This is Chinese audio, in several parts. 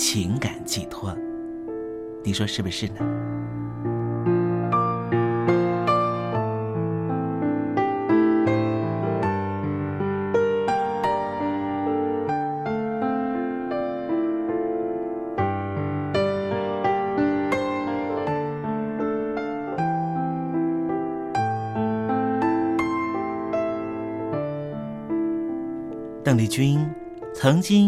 情感寄托，你说是不是呢？邓丽君。曾经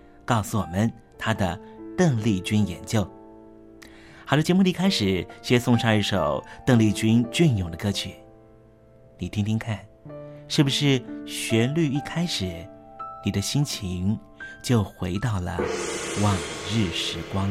告诉我们他的邓丽君研究。好了，节目的开始，先送上一首邓丽君隽永的歌曲，你听听看，是不是旋律一开始，你的心情就回到了往日时光？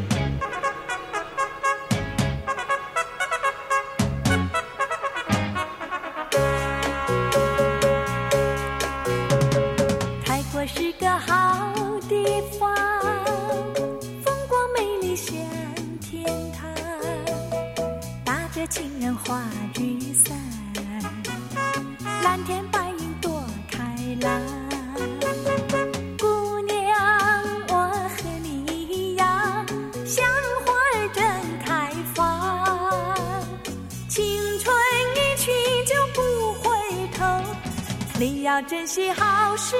你要珍惜好时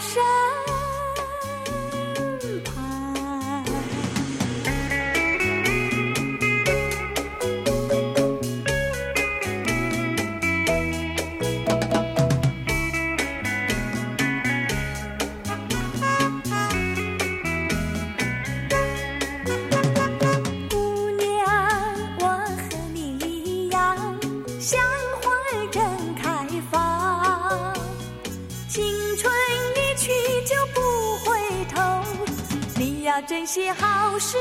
身旁。你要珍惜好时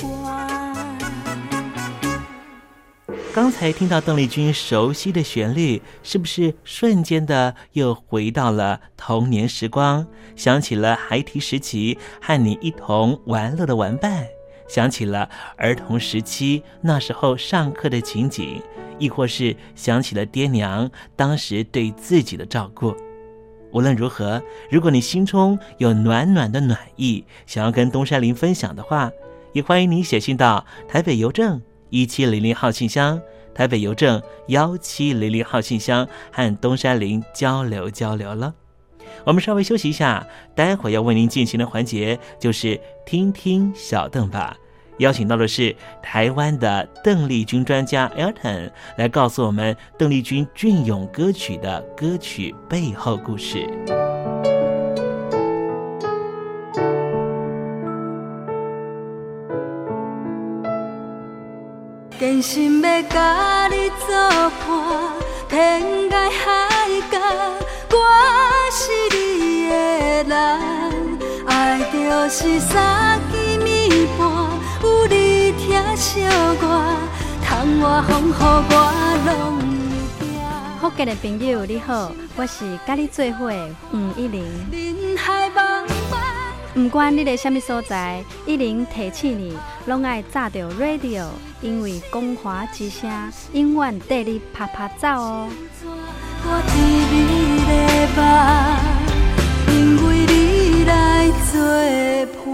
光。刚才听到邓丽君熟悉的旋律，是不是瞬间的又回到了童年时光？想起了孩提时期和你一同玩乐的玩伴，想起了儿童时期那时候上课的情景，亦或是想起了爹娘当时对自己的照顾。无论如何，如果你心中有暖暖的暖意，想要跟东山林分享的话，也欢迎你写信到台北邮政。一七零零号信箱，台北邮政幺七零零号信箱，和东山林交流交流了。我们稍微休息一下，待会要为您进行的环节就是听听小邓吧。邀请到的是台湾的邓丽君专家 Elton 来告诉我们邓丽君隽永歌曲的歌曲背后故事。真心要甲你作伴，天涯海角，我是你的人。爱就是三更暝半，有你疼惜我，窗外风雨我拢会惊。福建的朋友你好，我是甲你做伙的黄一玲。人海茫茫。不管你在什么所在，一零提醒你，拢爱炸着 radio，因为光华之声永远带你啪啪走哦。我伫你的梦，因为你来作伴。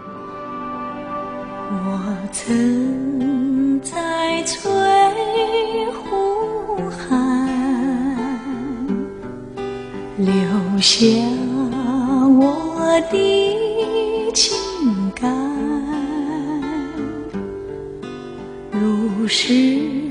我曾在翠湖畔留下我的情感，如诗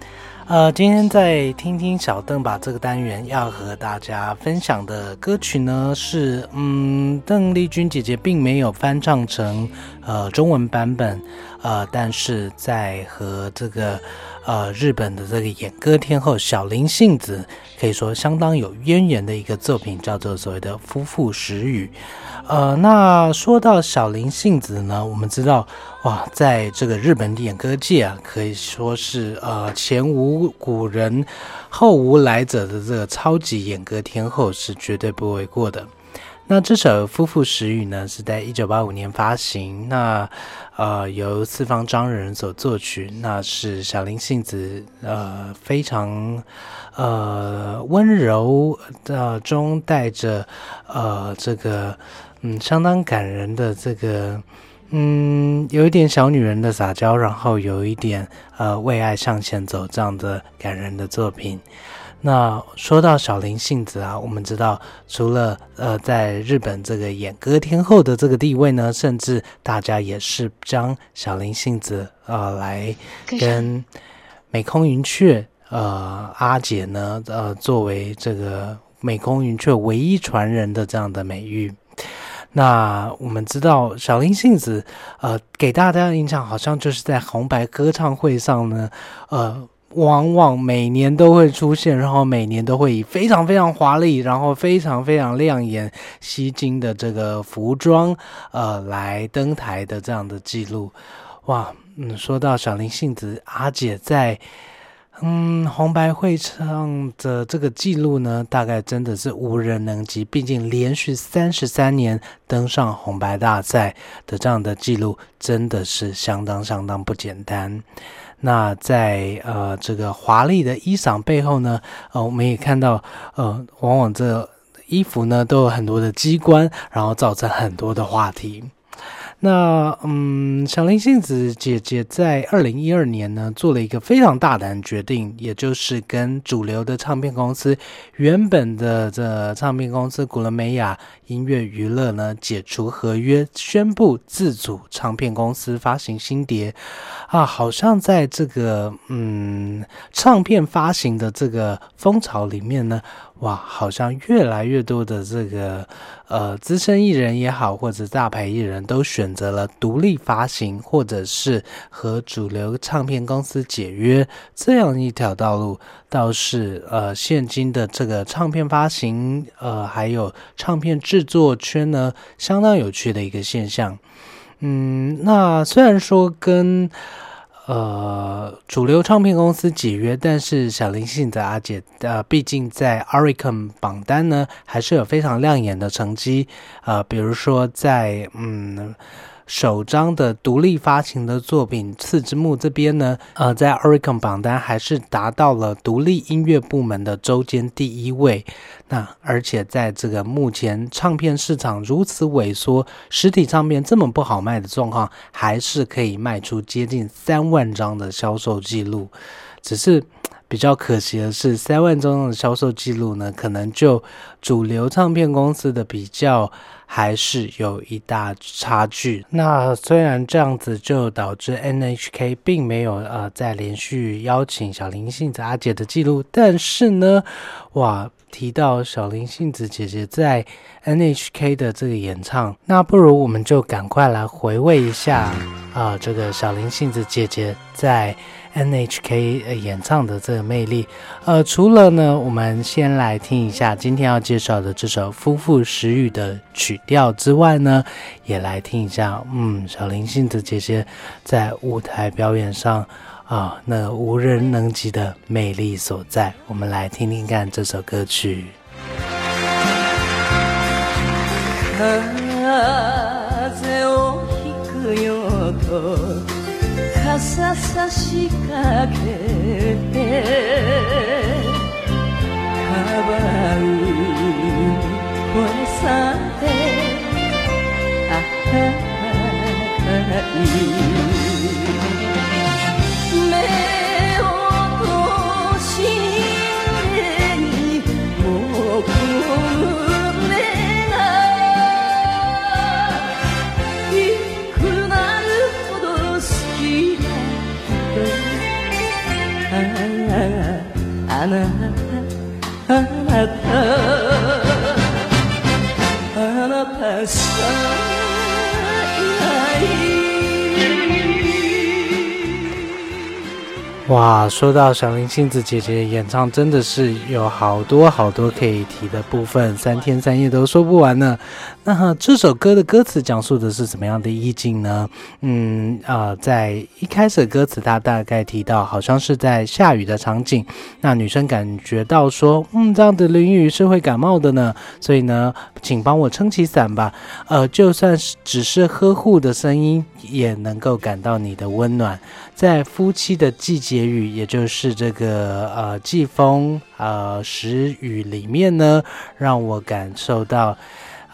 呃，今天在听听小邓把这个单元要和大家分享的歌曲呢，是嗯，邓丽君姐姐并没有翻唱成呃中文版本，呃，但是在和这个呃日本的这个演歌天后小林幸子可以说相当有渊源的一个作品，叫做所谓的夫妇时雨。呃，那说到小林幸子呢，我们知道，哇，在这个日本演歌界啊，可以说是呃前无古人后无来者的这个超级演歌天后是绝对不为过的。那这首《夫妇时雨》呢，是在一九八五年发行，那呃由四方张人所作曲，那是小林幸子呃非常呃温柔的中带着呃这个。嗯，相当感人的这个，嗯，有一点小女人的撒娇，然后有一点呃为爱向前走这样的感人的作品。那说到小林幸子啊，我们知道，除了呃在日本这个演歌天后的这个地位呢，甚至大家也是将小林幸子呃来跟美空云雀呃阿姐呢呃作为这个美空云雀唯一传人的这样的美誉。那我们知道小林幸子，呃，给大家的印象好像就是在红白歌唱会上呢，呃，往往每年都会出现，然后每年都会以非常非常华丽，然后非常非常亮眼、吸睛的这个服装，呃，来登台的这样的记录。哇，嗯，说到小林幸子阿姐在。嗯，红白会唱的这个记录呢，大概真的是无人能及。毕竟连续三十三年登上红白大赛的这样的记录，真的是相当相当不简单。那在呃这个华丽的衣裳背后呢，呃，我们也看到，呃，往往这衣服呢都有很多的机关，然后造成很多的话题。那嗯，小林幸子姐姐在二零一二年呢，做了一个非常大胆的决定，也就是跟主流的唱片公司，原本的这唱片公司古伦美亚音乐娱乐呢，解除合约，宣布自主唱片公司发行新碟。啊，好像在这个嗯，唱片发行的这个风潮里面呢。哇，好像越来越多的这个呃资深艺人也好，或者大牌艺人都选择了独立发行，或者是和主流唱片公司解约这样一条道路，倒是呃现今的这个唱片发行呃还有唱片制作圈呢相当有趣的一个现象。嗯，那虽然说跟呃，主流唱片公司解约，但是小林幸子阿姐，呃，毕竟在 Aricon 榜单呢，还是有非常亮眼的成绩。呃，比如说在嗯。首张的独立发行的作品《次之木》这边呢，呃，在 Oricon 榜单还是达到了独立音乐部门的周间第一位。那而且在这个目前唱片市场如此萎缩，实体唱片这么不好卖的状况，还是可以卖出接近三万张的销售记录。只是比较可惜的是，三万张的销售记录呢，可能就主流唱片公司的比较。还是有一大差距。那虽然这样子，就导致 NHK 并没有呃再连续邀请小林幸子阿姐的记录，但是呢，哇，提到小林幸子姐姐在 NHK 的这个演唱，那不如我们就赶快来回味一下啊，这个小林幸子姐姐在。NHK 演唱的这个魅力，呃，除了呢，我们先来听一下今天要介绍的这首《夫妇时雨》的曲调之外呢，也来听一下，嗯，小林幸子姐姐在舞台表演上啊，那无人能及的魅力所在。我们来听听看这首歌曲。さしかけてかわう声さてあったかい。 안아 안 아파 안 아파서 哇，说到小林幸子姐姐演唱，真的是有好多好多可以提的部分，三天三夜都说不完呢。那这首歌的歌词讲述的是怎么样的意境呢？嗯啊，在一开始歌词，它大概提到好像是在下雨的场景，那女生感觉到说，嗯，这样的淋雨是会感冒的呢，所以呢，请帮我撑起伞吧。呃，就算是只是呵护的声音，也能够感到你的温暖。在夫妻的季节雨，也就是这个呃季风呃时雨里面呢，让我感受到。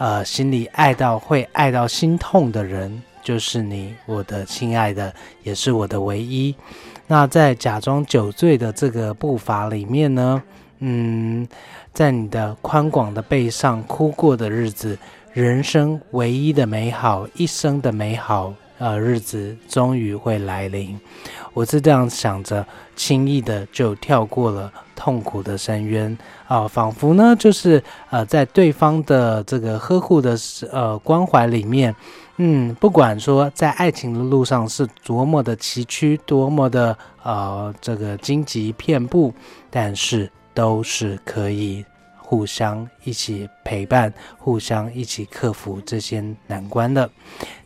呃，心里爱到会爱到心痛的人，就是你，我的亲爱的，也是我的唯一。那在假装酒醉的这个步伐里面呢，嗯，在你的宽广的背上哭过的日子，人生唯一的美好，一生的美好，呃，日子终于会来临。我是这样想着，轻易的就跳过了痛苦的深渊啊，仿佛呢，就是呃，在对方的这个呵护的呃关怀里面，嗯，不管说在爱情的路上是多么的崎岖，多么的呃这个荆棘遍布，但是都是可以互相一起陪伴，互相一起克服这些难关的。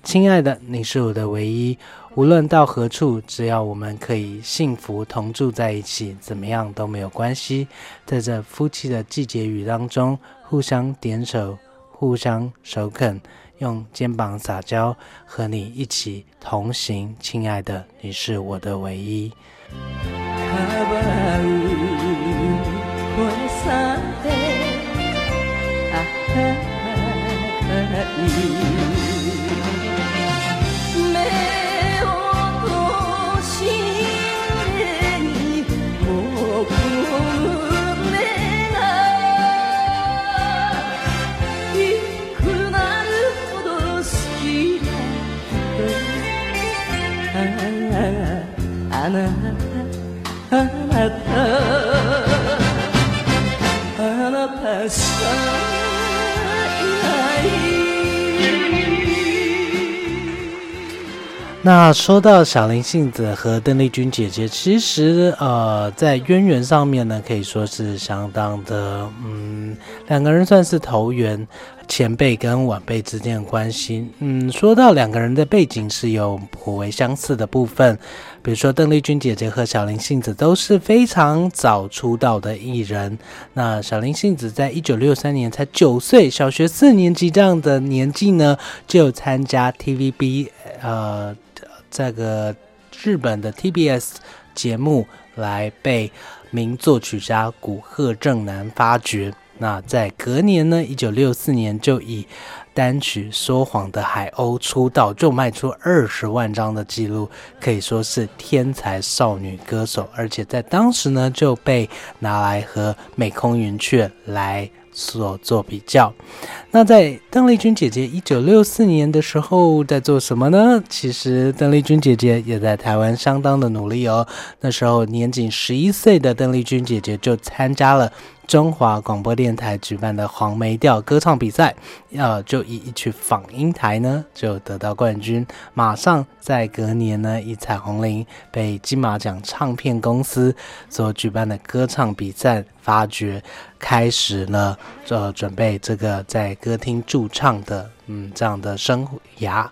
亲爱的，你是我的唯一。无论到何处，只要我们可以幸福同住在一起，怎么样都没有关系。在这夫妻的季节雨当中，互相点手，互相首肯，用肩膀撒娇，和你一起同行。亲爱的，你是我的唯一。たあなたあなたさ那说到小林幸子和邓丽君姐姐，其实呃，在渊源上面呢，可以说是相当的，嗯，两个人算是投缘。 前辈跟晚辈之间的关系，嗯，说到两个人的背景是有颇为相似的部分，比如说邓丽君姐姐和小林幸子都是非常早出道的艺人。那小林幸子在一九六三年才九岁，小学四年级这样的年纪呢，就参加 TVB，呃，这个日本的 TBS 节目，来被名作曲家古贺正男发掘。那在隔年呢，一九六四年就以单曲《说谎的海鸥》出道，就卖出二十万张的记录，可以说是天才少女歌手。而且在当时呢，就被拿来和美空云雀来所做比较。那在邓丽君姐姐一九六四年的时候在做什么呢？其实邓丽君姐姐也在台湾相当的努力哦。那时候年仅十一岁的邓丽君姐姐就参加了。中华广播电台举办的黄梅调歌唱比赛，呃，就以一曲《访英台》呢就得到冠军。马上在隔年呢，以《彩虹铃》被金马奖唱片公司所举办的歌唱比赛发掘，开始了呃准备这个在歌厅驻唱的嗯这样的生涯。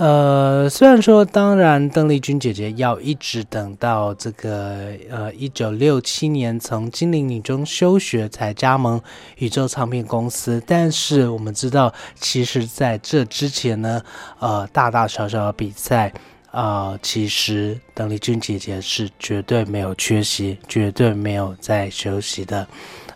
呃，虽然说，当然，邓丽君姐姐要一直等到这个呃一九六七年从金陵女中休学才加盟宇宙唱片公司，但是我们知道，其实在这之前呢，呃，大大小小的比赛，呃，其实邓丽君姐姐是绝对没有缺席，绝对没有在休息的，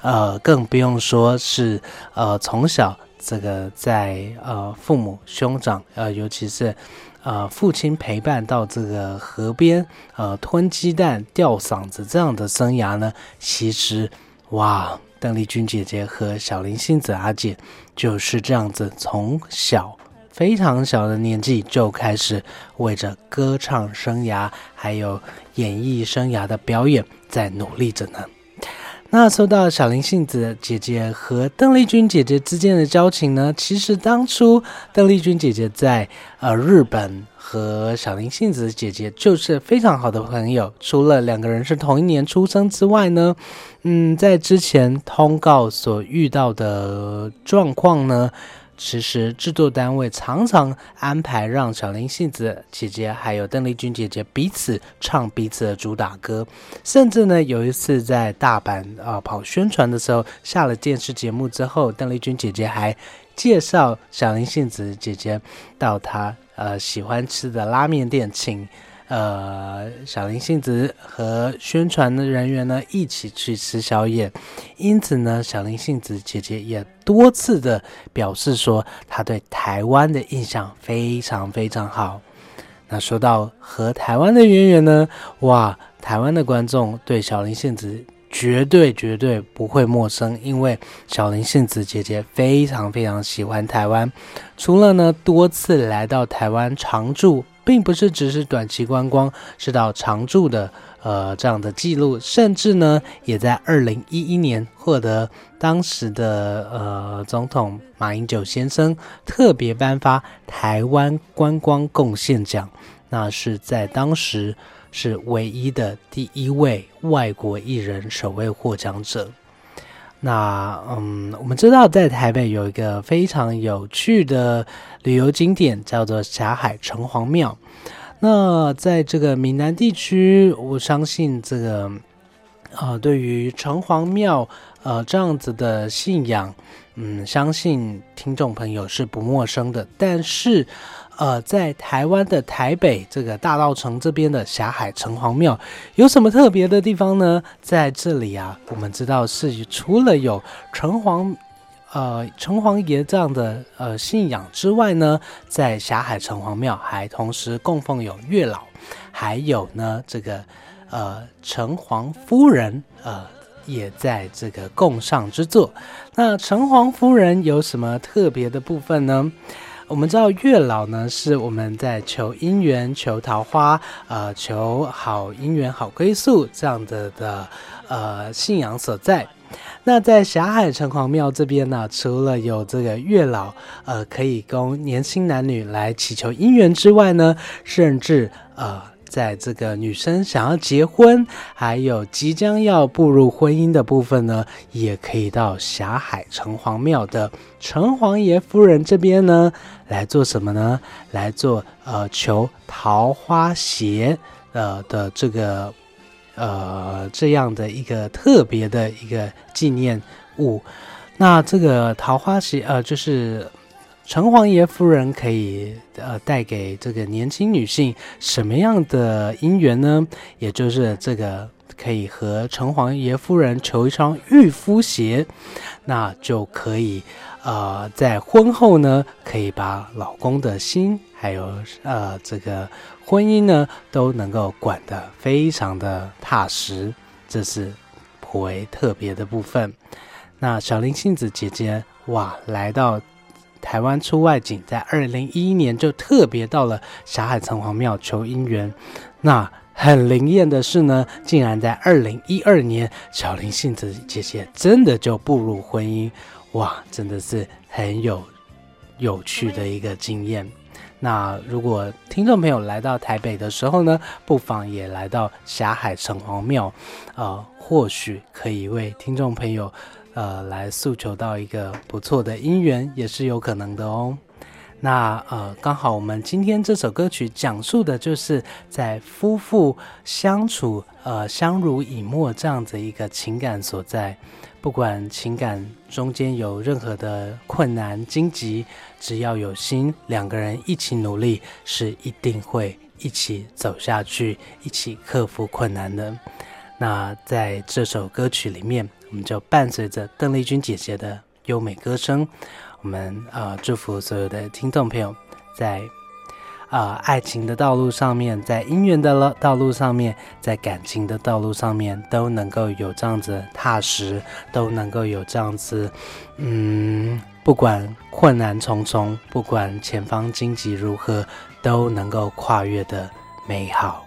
呃，更不用说是呃从小。这个在呃父母兄长呃尤其是呃父亲陪伴到这个河边呃吞鸡蛋吊嗓子这样的生涯呢，其实哇，邓丽君姐姐和小林幸子阿姐就是这样子，从小非常小的年纪就开始为着歌唱生涯还有演艺生涯的表演在努力着呢。那说到小林杏子姐姐和邓丽君姐姐之间的交情呢？其实当初邓丽君姐姐在呃日本和小林杏子姐姐就是非常好的朋友。除了两个人是同一年出生之外呢，嗯，在之前通告所遇到的状况呢。其实制作单位常常安排让小林幸子姐姐还有邓丽君姐姐彼此唱彼此的主打歌，甚至呢有一次在大阪啊跑宣传的时候，下了电视节目之后，邓丽君姐姐还介绍小林幸子姐姐到她呃喜欢吃的拉面店请。呃，小林幸子和宣传的人员呢一起去吃宵夜，因此呢，小林幸子姐姐也多次的表示说，她对台湾的印象非常非常好。那说到和台湾的渊源呢，哇，台湾的观众对小林幸子绝对绝对不会陌生，因为小林幸子姐姐非常非常喜欢台湾，除了呢多次来到台湾常住。并不是只是短期观光，是到常住的，呃，这样的记录，甚至呢，也在二零一一年获得当时的呃总统马英九先生特别颁发台湾观光贡献奖，那是在当时是唯一的第一位外国艺人首位获奖者。那嗯，我们知道在台北有一个非常有趣的旅游景点，叫做霞海城隍庙。那在这个闽南地区，我相信这个呃，对于城隍庙呃这样子的信仰，嗯，相信听众朋友是不陌生的。但是。呃，在台湾的台北这个大道城这边的霞海城隍庙有什么特别的地方呢？在这里啊，我们知道是除了有城隍，呃，城隍爷这样的呃信仰之外呢，在霞海城隍庙还同时供奉有月老，还有呢这个呃城隍夫人呃也在这个供上之作。那城隍夫人有什么特别的部分呢？我们知道月老呢，是我们在求姻缘、求桃花、呃，求好姻缘、好归宿这样子的呃信仰所在。那在霞海城隍庙这边呢，除了有这个月老，呃，可以供年轻男女来祈求姻缘之外呢，甚至呃。在这个女生想要结婚，还有即将要步入婚姻的部分呢，也可以到霞海城隍庙的城隍爷夫人这边呢来做什么呢？来做呃求桃花鞋呃的这个呃这样的一个特别的一个纪念物。那这个桃花鞋呃就是。城隍爷夫人可以呃带给这个年轻女性什么样的姻缘呢？也就是这个可以和城隍爷夫人求一双御夫鞋，那就可以呃在婚后呢可以把老公的心还有呃这个婚姻呢都能够管得非常的踏实，这是颇为特别的部分。那小林杏子姐姐哇来到。台湾出外景，在二零一一年就特别到了霞海城隍庙求姻缘。那很灵验的是呢，竟然在二零一二年，小林幸子姐姐真的就步入婚姻，哇，真的是很有有趣的一个经验。那如果听众朋友来到台北的时候呢，不妨也来到霞海城隍庙，呃，或许可以为听众朋友，呃，来诉求到一个不错的姻缘，也是有可能的哦。那呃，刚好我们今天这首歌曲讲述的就是在夫妇相处，呃，相濡以沫这样子一个情感所在。不管情感中间有任何的困难荆棘，只要有心，两个人一起努力，是一定会一起走下去，一起克服困难的。那在这首歌曲里面，我们就伴随着邓丽君姐姐的优美歌声，我们呃祝福所有的听众朋友在。啊，爱情的道路上面，在姻缘的道路上面，在感情的道路上面，都能够有这样子踏实，都能够有这样子，嗯，不管困难重重，不管前方荆棘如何，都能够跨越的美好。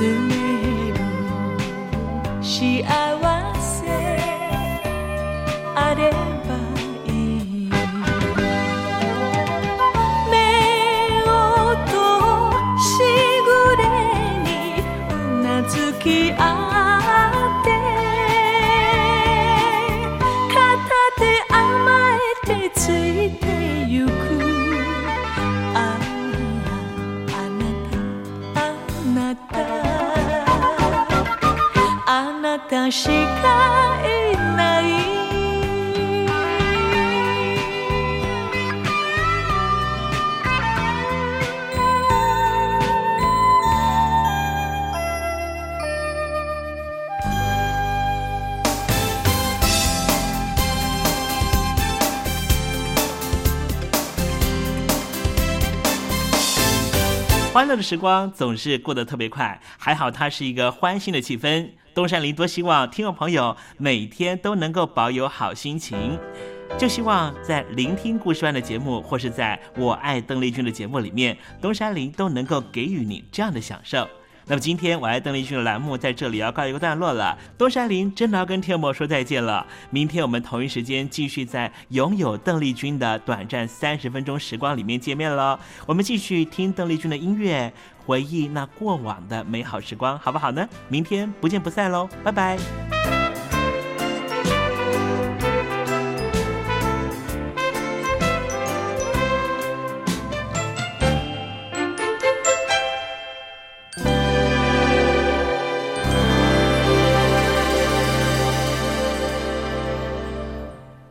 スメの幸せ欢乐的时光总是过得特别快，还好它是一个欢欣的气氛。东山林多希望听众朋友每天都能够保有好心情，就希望在聆听故事湾的节目，或是在我爱邓丽君的节目里面，东山林都能够给予你这样的享受。那么今天我爱邓丽君的栏目在这里要告一个段落了。东山林真的要跟天魔说再见了。明天我们同一时间继续在拥有邓丽君的短暂三十分钟时光里面见面了。我们继续听邓丽君的音乐，回忆那过往的美好时光，好不好呢？明天不见不散喽，拜拜。